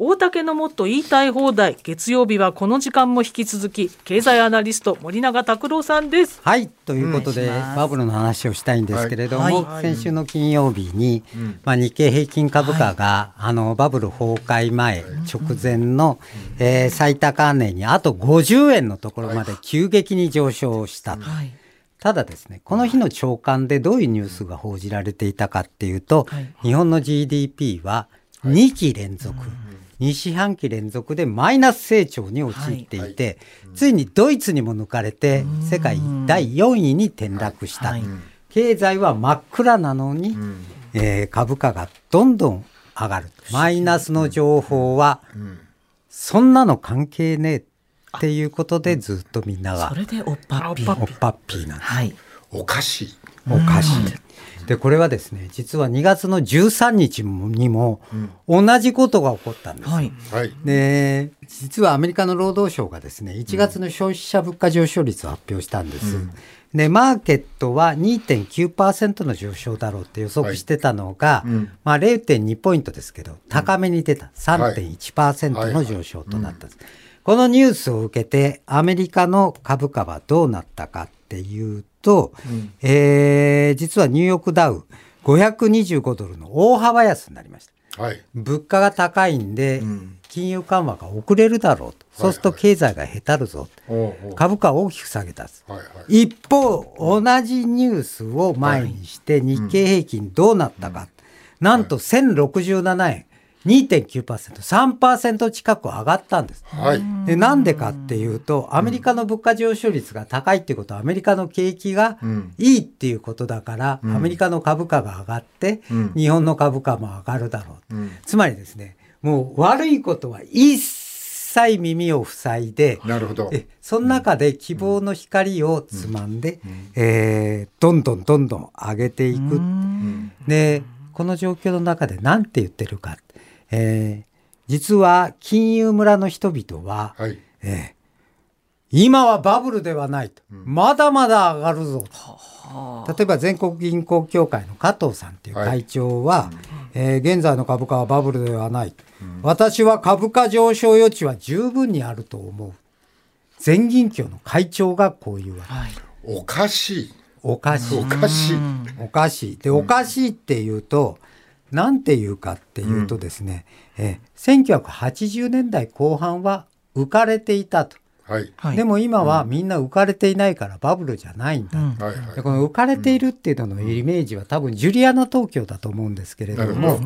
大竹のもっと言いたい放題。月曜日はこの時間も引き続き経済アナリスト森永卓郎さんです。はいということで、バブルの話をしたいんですけれども、はい、先週の金曜日に、まあ、日経平均株価が、あのバブル崩壊前、直前の、えー、最高値にあと50円のところまで急激に上昇した。はい。ただですね、この日の朝刊でどういうニュースが報じられていたかっていうと、はい、日本の GDP は2期連続、はい2四半期連続でマイナス成長に陥っていて、はい、ついにドイツにも抜かれて世界第4位に転落した、経済は真っ暗なのに、えー、株価がどんどん上がる。マイナスの情報は、そんなの関係ねえっていうことでずっとみんながそれでおっぱっぴー。おっぱっぴーなんです、はい、おかしい。おかしい、でこれはですね実は2月の13日にも同じことが起こったんです、はい、で実はアメリカの労働省がですね1月の消費者物価上昇率を発表したんです、うん、でマーケットは2.9%の上昇だろうって予測してたのが、はいうん、まあ、0.2ポイントですけど高めに出た。3.1%の上昇となったんです、このニュースを受けてアメリカの株価はどうなったかっていうと、うん、えー、実はニューヨークダウ525ドルの大幅安になりました。はい、物価が高いんで、うん、金融緩和が遅れるだろうと、そうすると経済がへたるぞ、はいはい、株価を大きく下げたんです、はいはい、一方同じニュースを前にして日経平均どうなったか、はいうん、なんと1067円、2.9%、3%近く上がったんです。はい、でなんでかっていうと、アメリカの物価上昇率が高いっていうことは、アメリカの景気がいいっていうことだから、うん、アメリカの株価が上がって、うん、日本の株価も上がるだろう、うん、つまりですね、もう悪いことは一切耳を塞いで、なるほど。その中で希望の光をつまんで、うん、えー、どんどんどんどん上げていく。で、この状況の中で何て言ってるか。えー、実は金融村の人々は、はい、えー、今はバブルではないと、うん、まだまだ上がるぞと、例えば全国銀行協会の加藤さんという会長は、はい、えー、現在の株価はバブルではない、うん、私は株価上昇余地は十分にあると思う。全銀協の会長がこう言うわけ、はい、おかしい。おかしい。おかしい。おかしい。でおかしいっていうと、なんていうかっていうとですね、うん、え1980年代後半は浮かれていたと。はい、でも今はみんな浮かれていないからバブルじゃないんだ、うん、でこの浮かれているっていうののイメージは多分ジュリアナ東京だと思うんですけれども、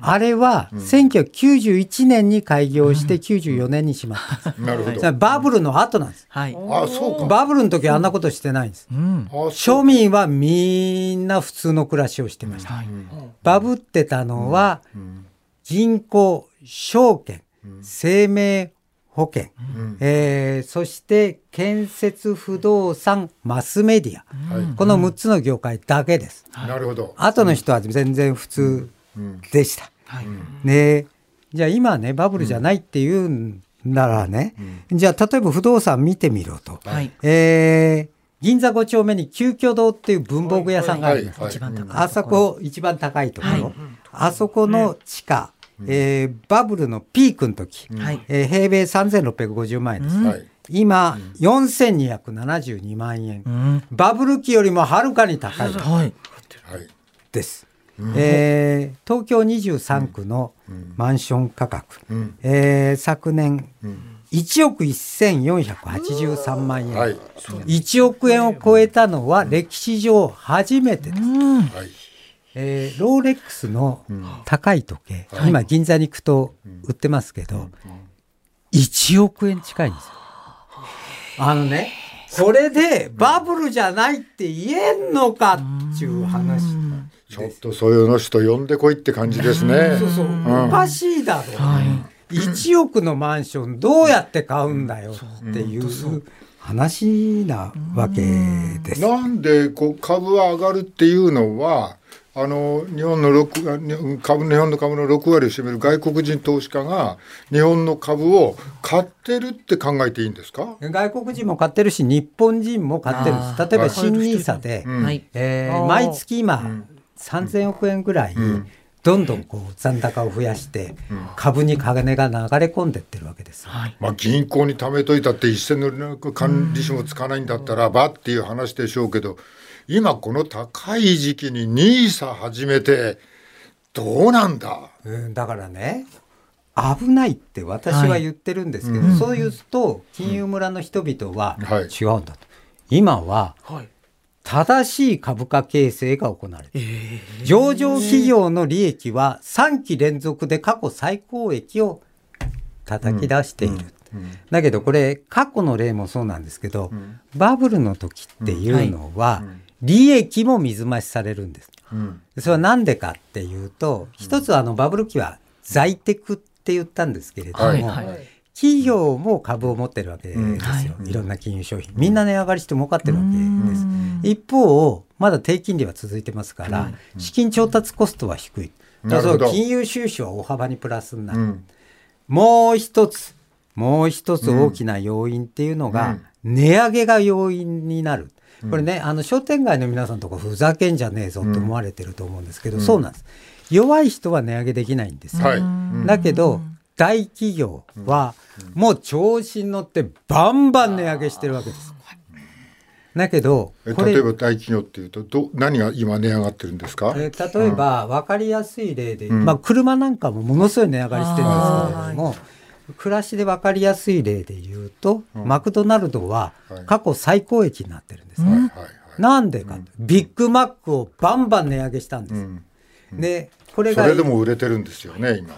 あれは1991年に開業して94年にしまった。なるほど。バブルの後なんです、はい、あそうか。バブルの時あんなことしてないんです、うん、庶民はみんな普通の暮らしをしてました、はい、バブってたのは銀行証券生命保険、うん、えー、そして建設不動産マスメディア、うん、この6つの業界だけです。なるほど。後の人は全然普通でした。ね、じゃあ今ねバブルじゃないっていうんならね、じゃあ例えば不動産見てみろと、はい、えー、銀座5丁目に旧居堂っていう文房具屋さんがあります。あそこ一番高いところ、はい、あそこの地下、えー、バブルのピークの時、うん、えー、平米3650万円です。うん、今、うん、4272万円、うん、バブル期よりもはるかに高い、はい、です。えー、東京23区のマンション価格、うん、えー、昨年、1億1483万円、はい、1億円を超えたのは歴史上初めてです。はいえー、ローレックスの高い時計、うん、今銀座に行くと売ってますけど、うん、1億円近いんですよ。あのね、これでバブルじゃないって言えんのかっていう話。ちょっとそういうの人呼んでこいって感じですね。そうそう、おかしいだろう、はい。1億のマンションどうやって買うんだよっていう話なわけです。なんでこう株は上がるっていうのはあの日本の6株日本の株の6割を占める外国人投資家が日本の株を買ってるって考えていいんですか？外国人も買ってるし日本人も買ってるんです。例えば新 NISA で、はい。えー、毎月今、うん、3000億円ぐらい、どんどんこう残高を増やして株に金が流れ込んでってるわけです、はい、まあ、銀行に貯めといたって一銭の管理費もつかないんだったらばっていう話でしょうけど今この高い時期に NISA 始めてどうなんだ、うん、だからね危ないって私は言ってるんですけど、はい、そう言うと金融村の人々は違うんだと、今は正しい株価形成が行われる、えー、上場企業の利益は3期連続で過去最高益を叩き出している、うん。うん、だけどこれ過去の例もそうなんですけど、うん、バブルの時っていうのは利益も水増しされるんです、それは何でかっていうと一つはあのバブル期は在テクって言ったんですけれども、はいはい。企業も株を持ってるわけですよ、うん。はい、いろんな金融商品。みんな値上がりして儲かってるわけです。一方まだ低金利は続いてますから、資金調達コストは低い。だから金融収支は大幅にプラスになる、うん、もう一つもう一つ大きな要因っていうのが、値上げが要因になるこれねあの商店街の皆さんとかふざけんじゃねえぞって思われてると思うんですけど、そうなんです。弱い人は値上げできないんですよ、はい、だけど大企業はもう調子に乗ってバンバン値上げしてるわけです。だけど例えば大企業っていうとど何が今値上がってるんですか、えー、例えば分かりやすい例で、うん、まあ、車なんかもものすごい値上がりしてるんですけれども暮らしで分かりやすい例で言うと、うん、マクドナルドは過去最高益になってるんです、ね、なんでか、うん、ビッグマックをバンバン値上げしたんです。でこれがそれでも売れてるんですよね今。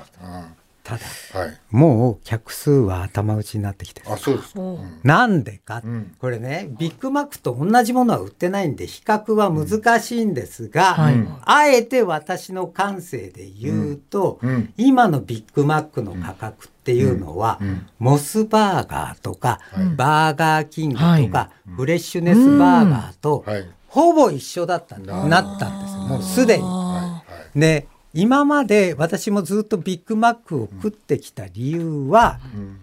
ただ、はい、もう客数は頭打ちになってきてあそうです、う。ん、なんでか、うん、これねビッグマックと同じものは売ってないんで比較は難しいんですが、うん、あえて私の感性で言うと、今のビッグマックの価格っていうのは、モスバーガーとか、バーガーキングとか、フレッシュネスバーガーと、ほぼ一緒だったなったんですもうすでに。で今まで私もずっとビッグマックを食ってきた理由は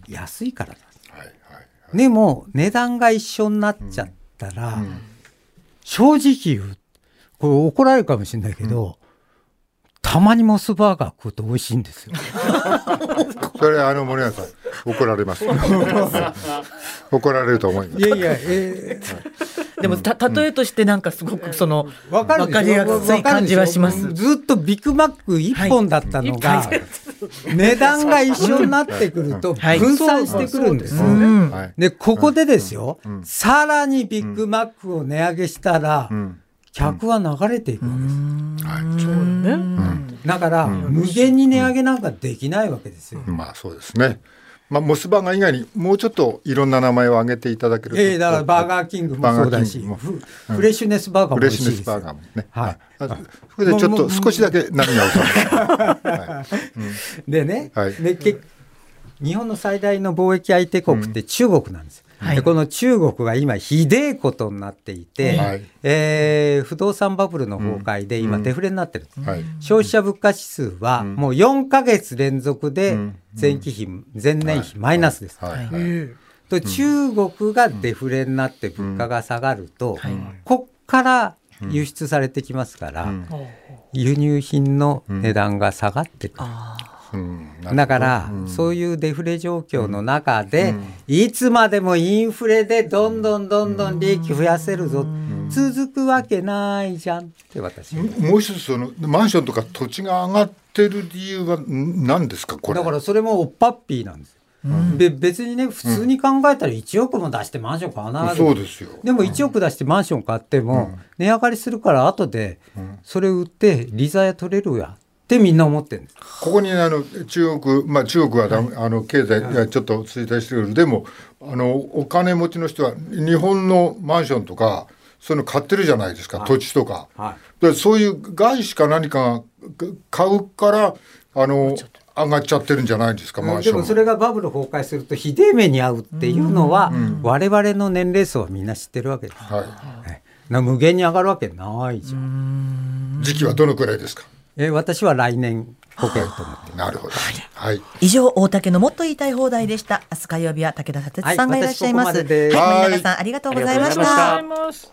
安いからなんです。でも値段が一緒になっちゃったら、正直言うこれ怒られるかもしれないけど、たまにモスバーガー食うと美味しいんですよ。それあの森永さん怒られます。怒られると思います。いやいや、えー、でもた例えとしてなんかすごくその分かりやすい感じはします。ずっとビッグマック一本だったのが、はい、値段が一緒になってくると分散してくるんです。でここでですよ、さらにビッグマックを値上げしたら。客は流れていくわけです。だから、無限に値上げなんかできないわけですよ。まあそうですね。まあ、モスバーガー以外にもうちょっといろんな名前を挙げていただけると。ええー、だからバーガーキングもそうだし、フレッシュネスバーガーもフレッシュネスバーガーもね。はい。それでちょっと少しだけ波が収までね、はい、で日本の最大の貿易相手国って中国なんですよ。はい、でこの中国が今ひでえことになっていて、はい、えー、不動産バブルの崩壊で今デフレになってる、うん。はい、消費者物価指数はもう4か月連続で前期比、前年比マイナスです。と中国がデフレになって物価が下がると、こっから輸出されてきますから、輸入品の値段が下がってくる。だから、うん、そういうデフレ状況の中で、うん、いつまでもインフレでどんどんどんどん利益増やせるぞ、続くわけないじゃんって私もう一つそのマンションとか土地が上がってる理由は何ですかこれ？だからそれもおっぱっぴーなんですうん、別にね普通に考えたら1億も出してマンション買わないそうですよ。でも1億出してマンション買っても、値上がりするから後でそれ売って利ザヤ取れるやってみんな思ってるんですここにあの中国、まあ、中国はだ、はい、あの経済がちょっと衰退してくるでもあのお金持ちの人は日本のマンションとかそういうの買ってるじゃないですか、はい、土地とか、はい、でそういう外資か何かが買うからあの上がっちゃってるんじゃないですか、マンションでもそれがバブル崩壊するとひでえ目に遭うっていうのは、うん、我々の年齢層はみんな知ってるわけです、はい、無限に上がるわけないじゃん。時期はどのくらいですか？えー、私は来年こけると思ってなるほど、はい、以上大竹のもっと言いたい放題でした。明日火曜日は武田佐哲さんがいらっしゃいます、はい、はい、さんありがとうございました